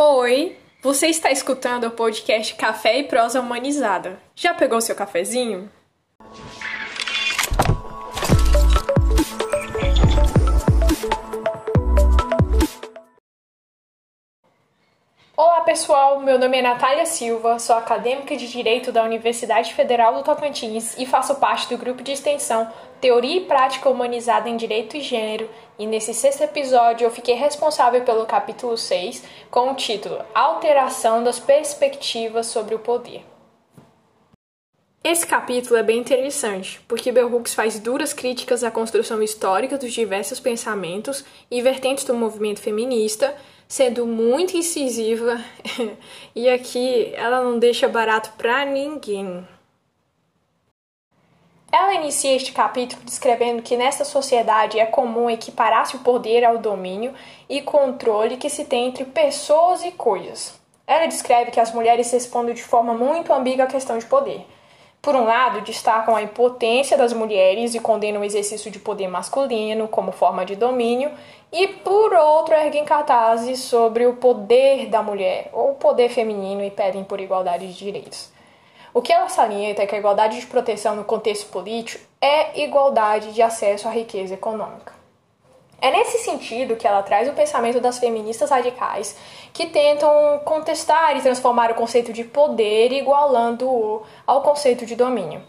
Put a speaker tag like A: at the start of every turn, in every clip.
A: Oi, você está escutando o podcast Café e Prosa Humanizada. Já pegou seu cafezinho? Pessoal, meu nome é Natália Silva, sou acadêmica de Direito da Universidade Federal do Tocantins e faço parte do grupo de extensão Teoria e Prática Humanizada em Direito e Gênero, e nesse sexto episódio eu fiquei responsável pelo capítulo 6, com o título Alteração das Perspectivas sobre o Poder. Esse capítulo é bem interessante, porque Bell Hooks faz duras críticas à construção histórica dos diversos pensamentos e vertentes do movimento feminista, sendo muito incisiva, e aqui ela não deixa barato pra ninguém. Ela inicia este capítulo descrevendo que nesta sociedade é comum equiparar-se o poder ao domínio e controle que se tem entre pessoas e coisas. Ela descreve que as mulheres respondem de forma muito ambígua à questão de poder. Por um lado, destacam a impotência das mulheres e condenam o exercício de poder masculino como forma de domínio, e por outro, erguem cartazes sobre o poder da mulher ou o poder feminino e pedem por igualdade de direitos. O que ela salienta é que a igualdade de proteção no contexto político é igualdade de acesso à riqueza econômica. É nesse sentido que ela traz o pensamento das feministas radicais, que tentam contestar e transformar o conceito de poder igualando-o ao conceito de domínio.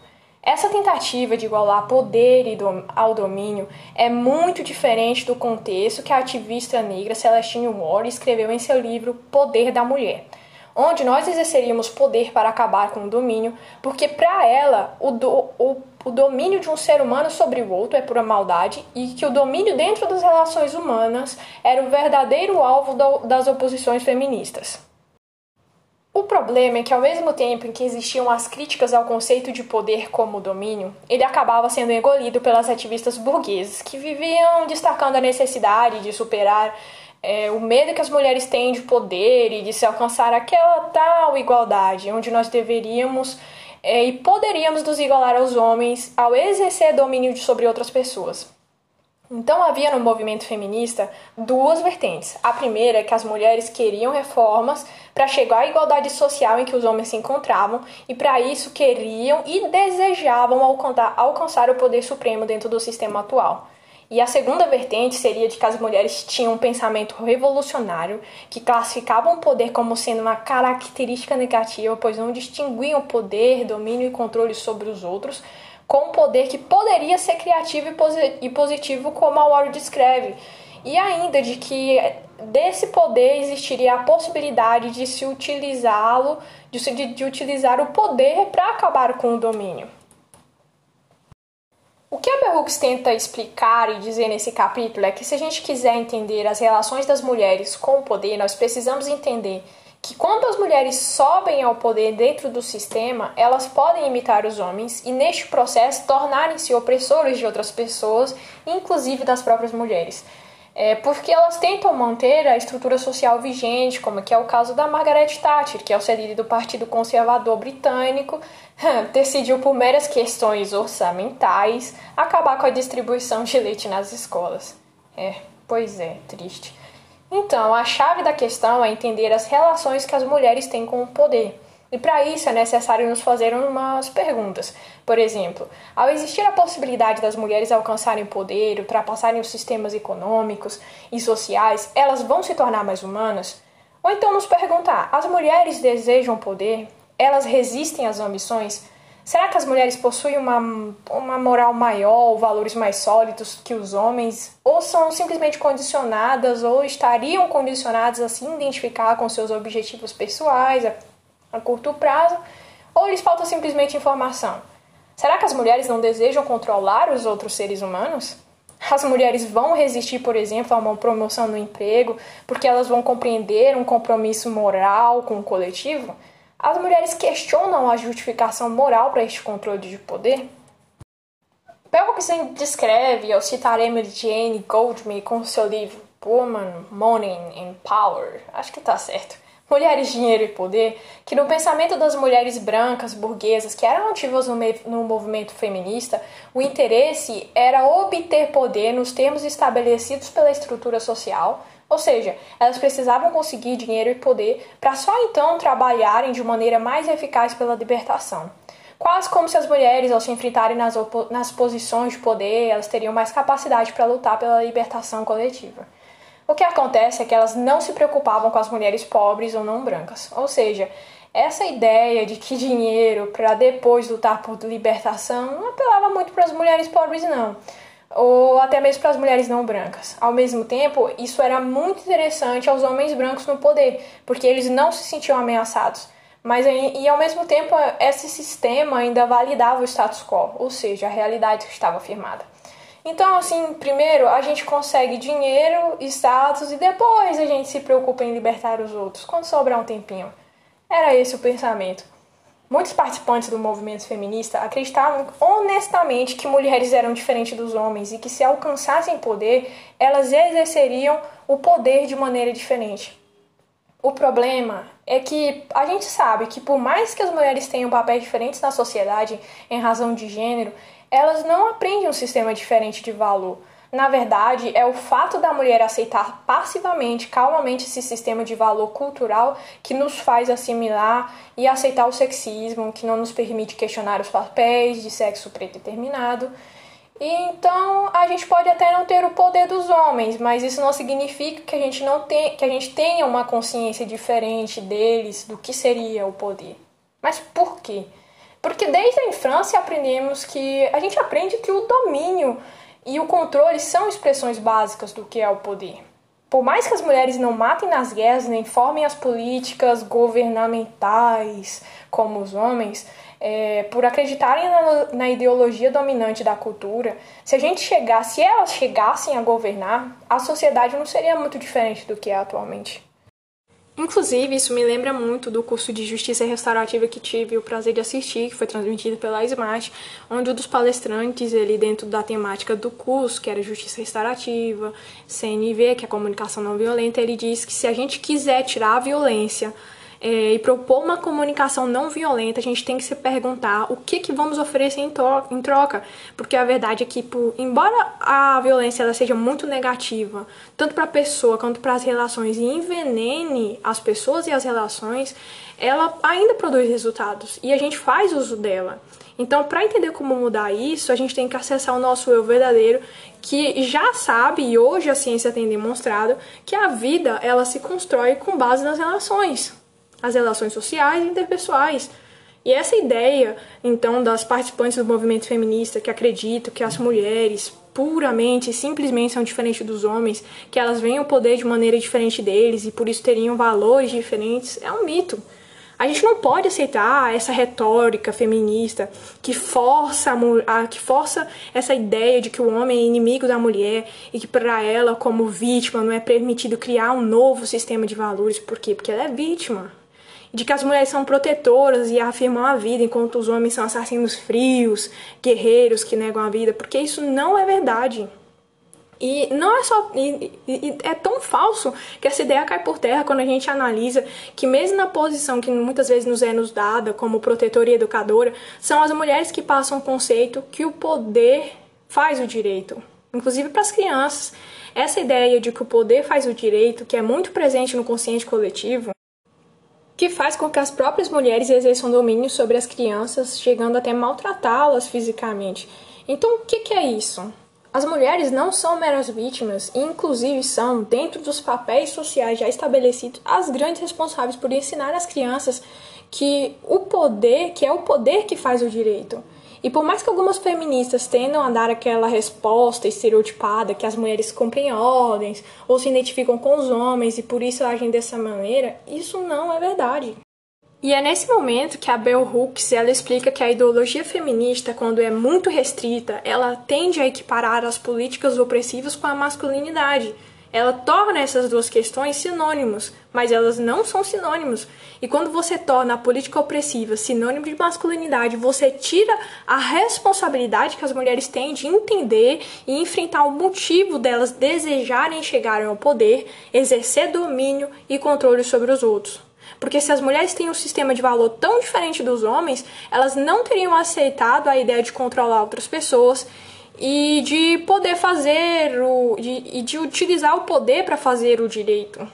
A: Essa tentativa de igualar poder ao domínio é muito diferente do contexto que a ativista negra Celestine Moore escreveu em seu livro Poder da Mulher, onde nós exerceríamos poder para acabar com o domínio, porque para ela o, do, o, o domínio de um ser humano sobre o outro é pura maldade e que o domínio dentro das relações humanas era o verdadeiro alvo do, das oposições feministas. O problema é que, ao mesmo tempo em que existiam as críticas ao conceito de poder como domínio, ele acabava sendo engolido pelas ativistas burguesas, que viviam destacando a necessidade de superar é, o medo que as mulheres têm de poder e de se alcançar aquela tal igualdade, onde nós deveríamos é, e poderíamos nos igualar aos homens ao exercer domínio sobre outras pessoas. Então havia no movimento feminista duas vertentes. A primeira é que as mulheres queriam reformas para chegar à igualdade social em que os homens se encontravam e para isso queriam e desejavam alcançar o poder supremo dentro do sistema atual. E a segunda vertente seria de que as mulheres tinham um pensamento revolucionário que classificavam o poder como sendo uma característica negativa, pois não distinguiam poder, domínio e controle sobre os outros, com um poder que poderia ser criativo e positivo, como a Ward descreve. E ainda de que desse poder existiria a possibilidade de se utilizá-lo, de, de, de utilizar o poder para acabar com o domínio. O que a Berrux tenta explicar e dizer nesse capítulo é que se a gente quiser entender as relações das mulheres com o poder, nós precisamos entender que quando as mulheres sobem ao poder dentro do sistema, elas podem imitar os homens e neste processo tornarem-se opressores de outras pessoas, inclusive das próprias mulheres. É porque elas tentam manter a estrutura social vigente, como que é o caso da Margaret Thatcher, que ao ser líder do Partido Conservador Britânico, decidiu por meras questões orçamentais acabar com a distribuição de leite nas escolas. É, pois é, triste. Então, a chave da questão é entender as relações que as mulheres têm com o poder. E para isso é necessário nos fazer umas perguntas. Por exemplo, ao existir a possibilidade das mulheres alcançarem poder, ultrapassarem os sistemas econômicos e sociais, elas vão se tornar mais humanas? Ou então nos perguntar: as mulheres desejam poder? Elas resistem às ambições? Será que as mulheres possuem uma, uma moral maior, valores mais sólidos que os homens? Ou são simplesmente condicionadas ou estariam condicionadas a se identificar com seus objetivos pessoais a, a curto prazo? Ou lhes falta simplesmente informação? Será que as mulheres não desejam controlar os outros seres humanos? As mulheres vão resistir, por exemplo, a uma promoção no emprego porque elas vão compreender um compromisso moral com o coletivo? As mulheres questionam a justificação moral para este controle de poder? Pelo que se descreve, eu citarei Jane Goldman com seu livro Woman, Money and Power, acho que está certo, Mulheres, Dinheiro e Poder, que no pensamento das mulheres brancas, burguesas, que eram ativas no, no movimento feminista, o interesse era obter poder nos termos estabelecidos pela estrutura social, Ou seja, elas precisavam conseguir dinheiro e poder para só então trabalharem de maneira mais eficaz pela libertação. Quase como se as mulheres, ao se enfrentarem nas, nas posições de poder, elas teriam mais capacidade para lutar pela libertação coletiva. O que acontece é que elas não se preocupavam com as mulheres pobres ou não brancas. Ou seja, essa ideia de que dinheiro para depois lutar por libertação não apelava muito para as mulheres pobres, não ou até mesmo para as mulheres não brancas. Ao mesmo tempo, isso era muito interessante aos homens brancos no poder, porque eles não se sentiam ameaçados. Mas e ao mesmo tempo, esse sistema ainda validava o status quo, ou seja, a realidade que estava firmada. Então, assim, primeiro a gente consegue dinheiro, status e depois a gente se preocupa em libertar os outros, quando sobrar um tempinho. Era esse o pensamento. Muitos participantes do movimento feminista acreditavam honestamente que mulheres eram diferentes dos homens e que se alcançassem poder, elas exerceriam o poder de maneira diferente. O problema é que a gente sabe que por mais que as mulheres tenham papéis diferentes na sociedade em razão de gênero, elas não aprendem um sistema diferente de valor. Na verdade, é o fato da mulher aceitar passivamente, calmamente esse sistema de valor cultural que nos faz assimilar e aceitar o sexismo, que não nos permite questionar os papéis de sexo predeterminado. E então a gente pode até não ter o poder dos homens, mas isso não significa que a gente não tem, que a gente tenha uma consciência diferente deles do que seria o poder. Mas por quê? Porque desde a infância aprendemos que a gente aprende que o domínio e o controle são expressões básicas do que é o poder. Por mais que as mulheres não matem nas guerras nem formem as políticas governamentais como os homens, é, por acreditarem na, na, ideologia dominante da cultura, se a gente chegasse, se elas chegassem a governar, a sociedade não seria muito diferente do que é atualmente. Inclusive, isso me lembra muito do curso de Justiça Restaurativa que tive o prazer de assistir, que foi transmitido pela Smart, onde um dos palestrantes, ele dentro da temática do curso, que era Justiça Restaurativa, CNV, que é Comunicação Não Violenta, ele disse que se a gente quiser tirar a violência é, e propor uma comunicação não violenta, a gente tem que se perguntar o que, que vamos oferecer em, em troca. Porque a verdade é que, por, embora a violência ela seja muito negativa, tanto para a pessoa quanto para as relações, e envenene as pessoas e as relações, ela ainda produz resultados e a gente faz uso dela. Então, para entender como mudar isso, a gente tem que acessar o nosso eu verdadeiro, que já sabe e hoje a ciência tem demonstrado que a vida ela se constrói com base nas relações as relações sociais e interpessoais. E essa ideia, então, das participantes do movimento feminista que acreditam que as mulheres puramente, simplesmente são diferentes dos homens, que elas veem o poder de maneira diferente deles e por isso teriam valores diferentes, é um mito. A gente não pode aceitar essa retórica feminista que força, a, que força essa ideia de que o homem é inimigo da mulher e que para ela, como vítima, não é permitido criar um novo sistema de valores. Por quê? Porque ela é vítima de que as mulheres são protetoras e afirmam a vida, enquanto os homens são assassinos frios, guerreiros que negam a vida, porque isso não é verdade. E não é só. E, e, é tão falso que essa ideia cai por terra quando a gente analisa que, mesmo na posição que muitas vezes nos é nos dada como protetora e educadora, são as mulheres que passam o conceito que o poder faz o direito. Inclusive para as crianças. Essa ideia de que o poder faz o direito, que é muito presente no consciente coletivo, que faz com que as próprias mulheres exerçam domínio sobre as crianças, chegando até maltratá-las fisicamente. Então, o que, é isso? As mulheres não são meras vítimas e, inclusive, são, dentro dos papéis sociais já estabelecidos, as grandes responsáveis por ensinar às crianças que o poder, que é o poder que faz o direito. E por mais que algumas feministas tendam a dar aquela resposta estereotipada que as mulheres cumprem ordens ou se identificam com os homens e por isso agem dessa maneira, isso não é verdade. E é nesse momento que a Bell Hooks ela explica que a ideologia feminista, quando é muito restrita, ela tende a equiparar as políticas opressivas com a masculinidade ela torna essas duas questões sinônimos, mas elas não são sinônimos. E quando você torna a política opressiva sinônimo de masculinidade, você tira a responsabilidade que as mulheres têm de entender e enfrentar o motivo delas desejarem chegarem ao poder, exercer domínio e controle sobre os outros. Porque se as mulheres têm um sistema de valor tão diferente dos homens, elas não teriam aceitado a ideia de controlar outras pessoas e de poder fazer o de, e de utilizar o poder para fazer o direito.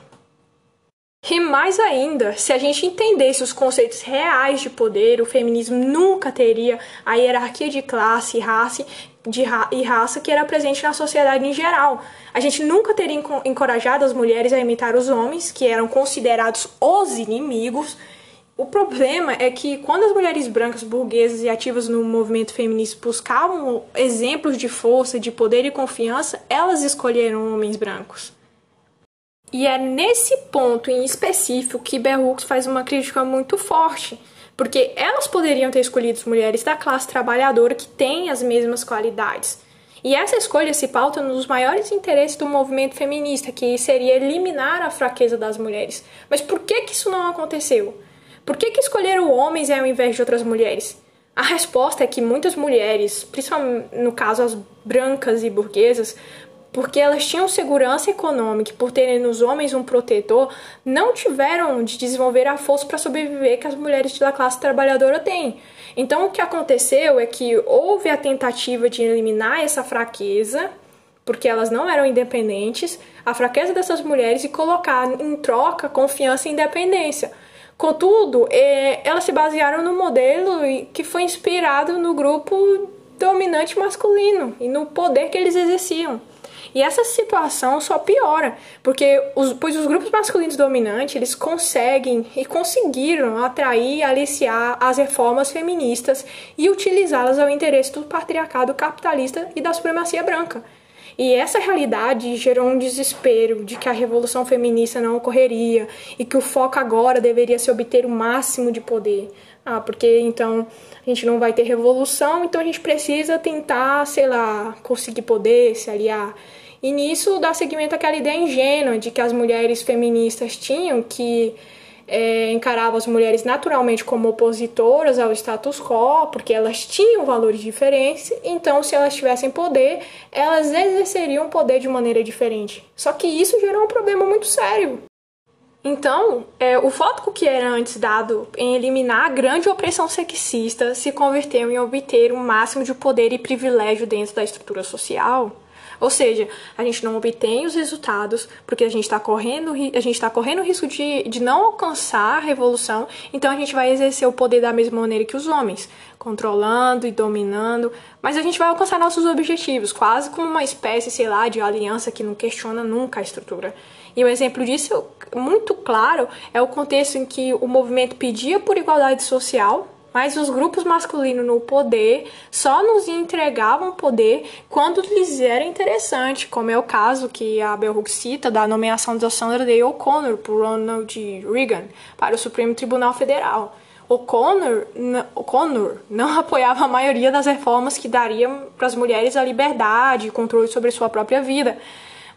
A: E mais ainda, se a gente entendesse os conceitos reais de poder, o feminismo nunca teria a hierarquia de classe raça, de ra e raça que era presente na sociedade em geral. A gente nunca teria encorajado as mulheres a imitar os homens, que eram considerados os inimigos. O problema é que quando as mulheres brancas, burguesas e ativas no movimento feminista buscavam exemplos de força, de poder e confiança, elas escolheram homens brancos. E é nesse ponto em específico que Bell Hooks faz uma crítica muito forte, porque elas poderiam ter escolhido mulheres da classe trabalhadora que têm as mesmas qualidades. E essa escolha se pauta nos maiores interesses do movimento feminista, que seria eliminar a fraqueza das mulheres. Mas por que, que isso não aconteceu? Por que, que escolheram homens ao invés de outras mulheres? A resposta é que muitas mulheres, principalmente no caso as brancas e burguesas, porque elas tinham segurança econômica por terem nos homens um protetor, não tiveram de desenvolver a força para sobreviver que as mulheres da classe trabalhadora têm. Então, o que aconteceu é que houve a tentativa de eliminar essa fraqueza, porque elas não eram independentes, a fraqueza dessas mulheres e colocar em troca confiança e independência. Contudo, é, elas se basearam no modelo que foi inspirado no grupo dominante masculino e no poder que eles exerciam. E essa situação só piora, porque os, pois os grupos masculinos dominantes, eles conseguem e conseguiram atrair e aliciar as reformas feministas e utilizá-las ao interesse do patriarcado capitalista e da supremacia branca. E essa realidade gerou um desespero de que a revolução feminista não ocorreria e que o foco agora deveria ser obter o máximo de poder. Ah, porque então a gente não vai ter revolução, então a gente precisa tentar, sei lá, conseguir poder, se aliar. E nisso dá seguimento àquela ideia ingênua de que as mulheres feministas tinham, que é, encaravam as mulheres naturalmente como opositoras ao status quo, porque elas tinham valores diferentes, então se elas tivessem poder, elas exerceriam poder de maneira diferente. Só que isso gerou um problema muito sério. Então, é, o foco que era antes dado em eliminar a grande opressão sexista se converteu em obter o máximo de poder e privilégio dentro da estrutura social ou seja, a gente não obtém os resultados porque a gente está correndo, a gente está correndo o risco de, de não alcançar a revolução, então a gente vai exercer o poder da mesma maneira que os homens, controlando e dominando, mas a gente vai alcançar nossos objetivos, quase como uma espécie, sei lá, de aliança que não questiona nunca a estrutura. E um exemplo disso muito claro é o contexto em que o movimento pedia por igualdade social, mas os grupos masculinos no poder só nos entregavam poder quando lhes era interessante, como é o caso que a Bell Hooks cita da nomeação de Sandra Day O'Connor por Ronald Reagan para o Supremo Tribunal Federal. O'Connor, O'Connor não apoiava a maioria das reformas que dariam para as mulheres a liberdade e controle sobre sua própria vida.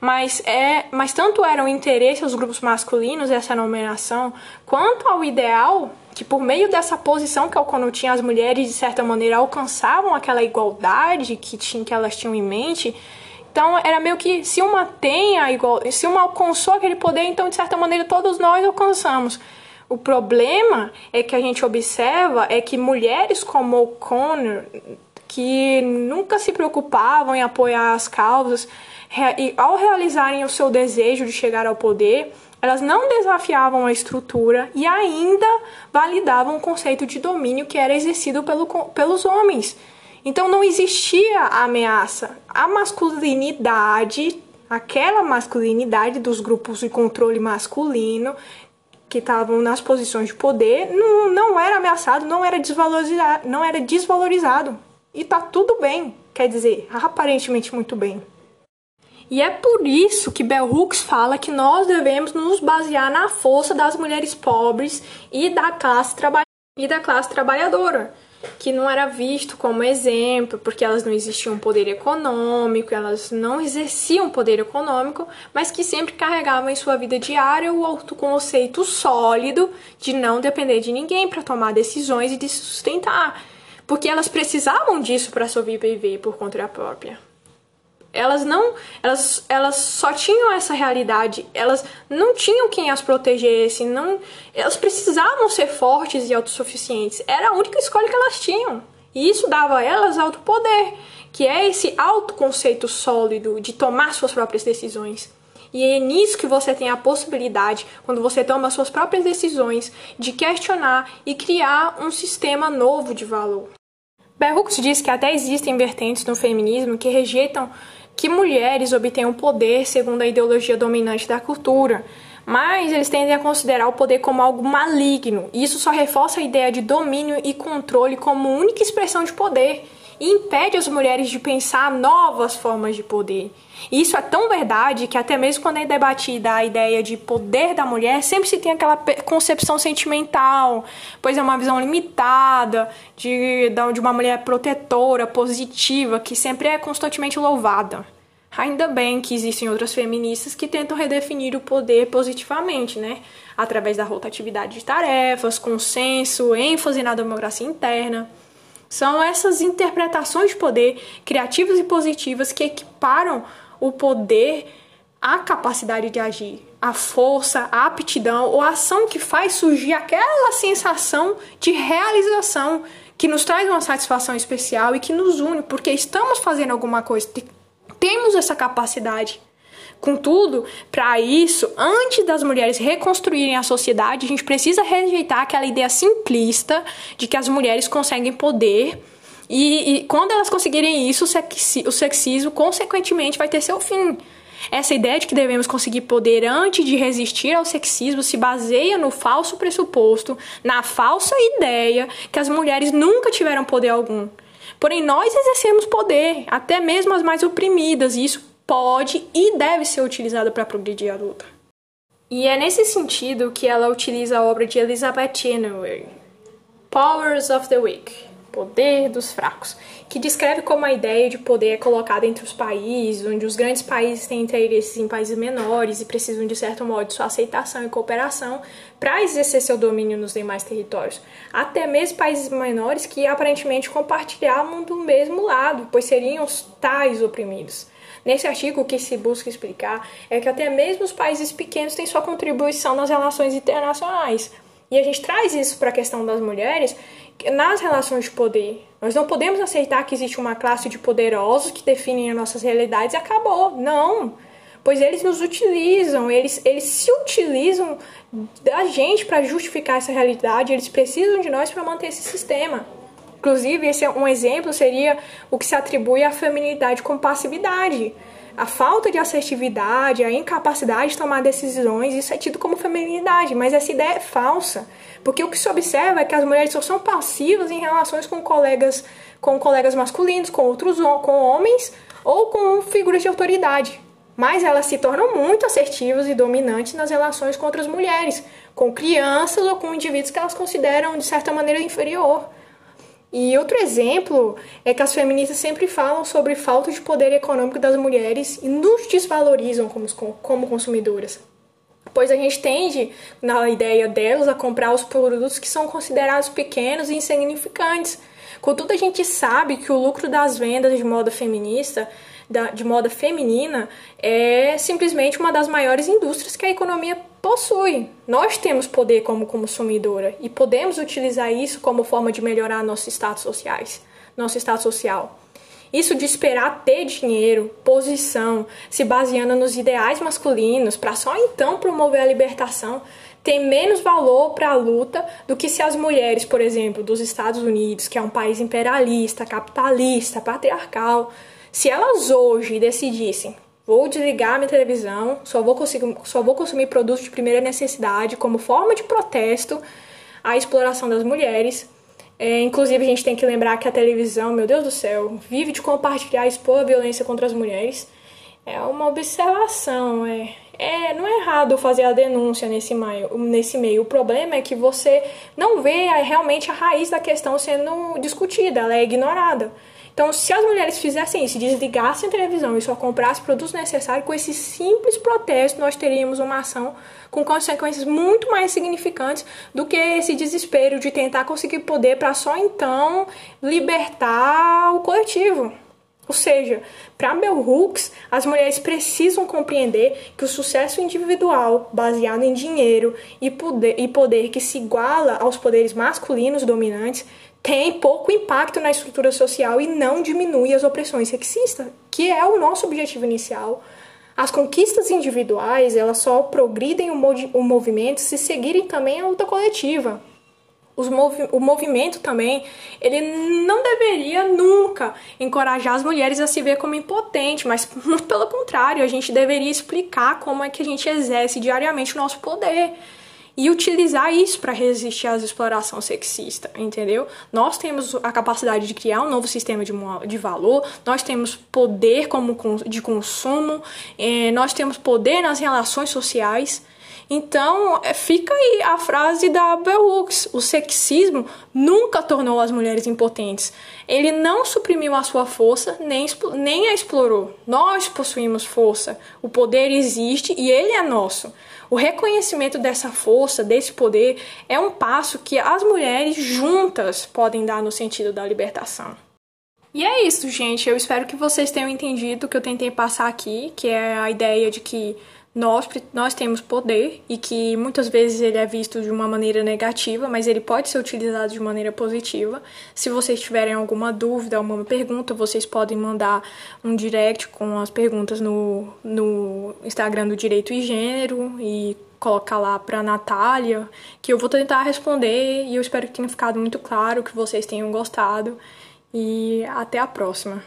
A: Mas, é, mas tanto era o interesse dos grupos masculinos essa nomeação, quanto ao ideal que por meio dessa posição que Alcono tinha, as mulheres de certa maneira alcançavam aquela igualdade que, tinha, que elas tinham em mente. Então era meio que se uma tem a igual, se uma alcançou aquele poder, então de certa maneira todos nós alcançamos. O problema é que a gente observa é que mulheres como O'Connor, que nunca se preocupavam em apoiar as causas, e ao realizarem o seu desejo de chegar ao poder, elas não desafiavam a estrutura e ainda validavam o conceito de domínio que era exercido pelo, pelos homens. Então não existia ameaça. A masculinidade, aquela masculinidade dos grupos de controle masculino que estavam nas posições de poder, não, não era ameaçado, não era desvalorizado, não era desvalorizado. E tá tudo bem, quer dizer, aparentemente muito bem. E é por isso que Bell Hooks fala que nós devemos nos basear na força das mulheres pobres e da classe, traba e da classe trabalhadora, que não era visto como exemplo, porque elas não existiam poder econômico, elas não exerciam poder econômico, mas que sempre carregavam em sua vida diária o autoconceito sólido de não depender de ninguém para tomar decisões e de se sustentar, porque elas precisavam disso para sobreviver por conta própria elas não elas, elas só tinham essa realidade elas não tinham quem as protegesse não elas precisavam ser fortes e autossuficientes era a única escolha que elas tinham e isso dava a elas alto poder que é esse autoconceito sólido de tomar suas próprias decisões. E é nisso que você tem a possibilidade, quando você toma suas próprias decisões, de questionar e criar um sistema novo de valor. Hooks diz que até existem vertentes no feminismo que rejeitam que mulheres obtenham poder segundo a ideologia dominante da cultura, mas eles tendem a considerar o poder como algo maligno, e isso só reforça a ideia de domínio e controle como única expressão de poder impede as mulheres de pensar novas formas de poder. E isso é tão verdade que até mesmo quando é debatida a ideia de poder da mulher, sempre se tem aquela concepção sentimental, pois é uma visão limitada de, de uma mulher protetora, positiva, que sempre é constantemente louvada. Ainda bem que existem outras feministas que tentam redefinir o poder positivamente, né? Através da rotatividade de tarefas, consenso, ênfase na democracia interna. São essas interpretações de poder criativas e positivas que equiparam o poder à capacidade de agir, a força, a aptidão ou a ação que faz surgir aquela sensação de realização que nos traz uma satisfação especial e que nos une, porque estamos fazendo alguma coisa, temos essa capacidade. Contudo, para isso, antes das mulheres reconstruírem a sociedade, a gente precisa rejeitar aquela ideia simplista de que as mulheres conseguem poder. E, e quando elas conseguirem isso, o sexismo, consequentemente, vai ter seu fim. Essa ideia de que devemos conseguir poder antes de resistir ao sexismo se baseia no falso pressuposto, na falsa ideia que as mulheres nunca tiveram poder algum. Porém, nós exercemos poder, até mesmo as mais oprimidas, e isso pode e deve ser utilizado para progredir a luta. E é nesse sentido que ela utiliza a obra de Elizabeth Chenoweth, Powers of the Weak, Poder dos Fracos, que descreve como a ideia de poder é colocada entre os países, onde os grandes países têm interesses em países menores e precisam, de certo modo, de sua aceitação e cooperação para exercer seu domínio nos demais territórios. Até mesmo países menores que aparentemente compartilhavam do mesmo lado, pois seriam os tais oprimidos. Nesse artigo, o que se busca explicar é que até mesmo os países pequenos têm sua contribuição nas relações internacionais. E a gente traz isso para a questão das mulheres nas relações de poder. Nós não podemos aceitar que existe uma classe de poderosos que definem as nossas realidades e acabou. Não! Pois eles nos utilizam, eles, eles se utilizam da gente para justificar essa realidade, eles precisam de nós para manter esse sistema. Inclusive, esse é um exemplo seria o que se atribui à feminilidade com passividade. A falta de assertividade, a incapacidade de tomar decisões, isso é tido como feminilidade, mas essa ideia é falsa. Porque o que se observa é que as mulheres só são passivas em relações com colegas, com colegas masculinos, com outros com homens ou com figuras de autoridade. Mas elas se tornam muito assertivas e dominantes nas relações com outras mulheres, com crianças ou com indivíduos que elas consideram de certa maneira inferior. E outro exemplo é que as feministas sempre falam sobre falta de poder econômico das mulheres e nos desvalorizam como, como consumidoras. Pois a gente tende, na ideia delas, a comprar os produtos que são considerados pequenos e insignificantes. Contudo, a gente sabe que o lucro das vendas de moda feminista, de moda feminina, é simplesmente uma das maiores indústrias que a economia possui. Nós temos poder como consumidora e podemos utilizar isso como forma de melhorar nossos status sociais, nosso status social. Isso de esperar ter dinheiro, posição, se baseando nos ideais masculinos para só então promover a libertação, tem menos valor para a luta do que se as mulheres, por exemplo, dos Estados Unidos, que é um país imperialista, capitalista, patriarcal, se elas hoje decidissem Vou desligar minha televisão, só vou, conseguir, só vou consumir produtos de primeira necessidade como forma de protesto à exploração das mulheres. É, inclusive, a gente tem que lembrar que a televisão, meu Deus do céu, vive de compartilhar e expor a violência contra as mulheres. É uma observação, é, é, não é errado fazer a denúncia nesse meio, nesse meio. O problema é que você não vê realmente a raiz da questão sendo discutida, ela é ignorada. Então, se as mulheres fizessem isso, desligassem a televisão e só comprassem produtos necessários, com esse simples protesto, nós teríamos uma ação com consequências muito mais significantes do que esse desespero de tentar conseguir poder para só então libertar o coletivo. Ou seja, para Bell Hooks, as mulheres precisam compreender que o sucesso individual, baseado em dinheiro e poder, e poder que se iguala aos poderes masculinos dominantes, tem pouco impacto na estrutura social e não diminui as opressões sexistas, que é o nosso objetivo inicial. As conquistas individuais, elas só progridem o, o movimento se seguirem também a luta coletiva. Movi o movimento também, ele não deveria nunca encorajar as mulheres a se ver como impotente, mas pelo contrário, a gente deveria explicar como é que a gente exerce diariamente o nosso poder e utilizar isso para resistir às exploração sexista, entendeu? Nós temos a capacidade de criar um novo sistema de, de valor, nós temos poder como de consumo, eh, nós temos poder nas relações sociais. Então, é, fica aí a frase da Bell Hooks: o sexismo nunca tornou as mulheres impotentes. Ele não suprimiu a sua força, nem, nem a explorou. Nós possuímos força, o poder existe e ele é nosso. O reconhecimento dessa força, desse poder, é um passo que as mulheres juntas podem dar no sentido da libertação. E é isso, gente. Eu espero que vocês tenham entendido o que eu tentei passar aqui, que é a ideia de que nós, nós temos poder e que muitas vezes ele é visto de uma maneira negativa, mas ele pode ser utilizado de maneira positiva. Se vocês tiverem alguma dúvida, alguma pergunta, vocês podem mandar um direct com as perguntas no, no Instagram do Direito e Gênero e colocar lá para Natália, que eu vou tentar responder e eu espero que tenha ficado muito claro, que vocês tenham gostado e até a próxima.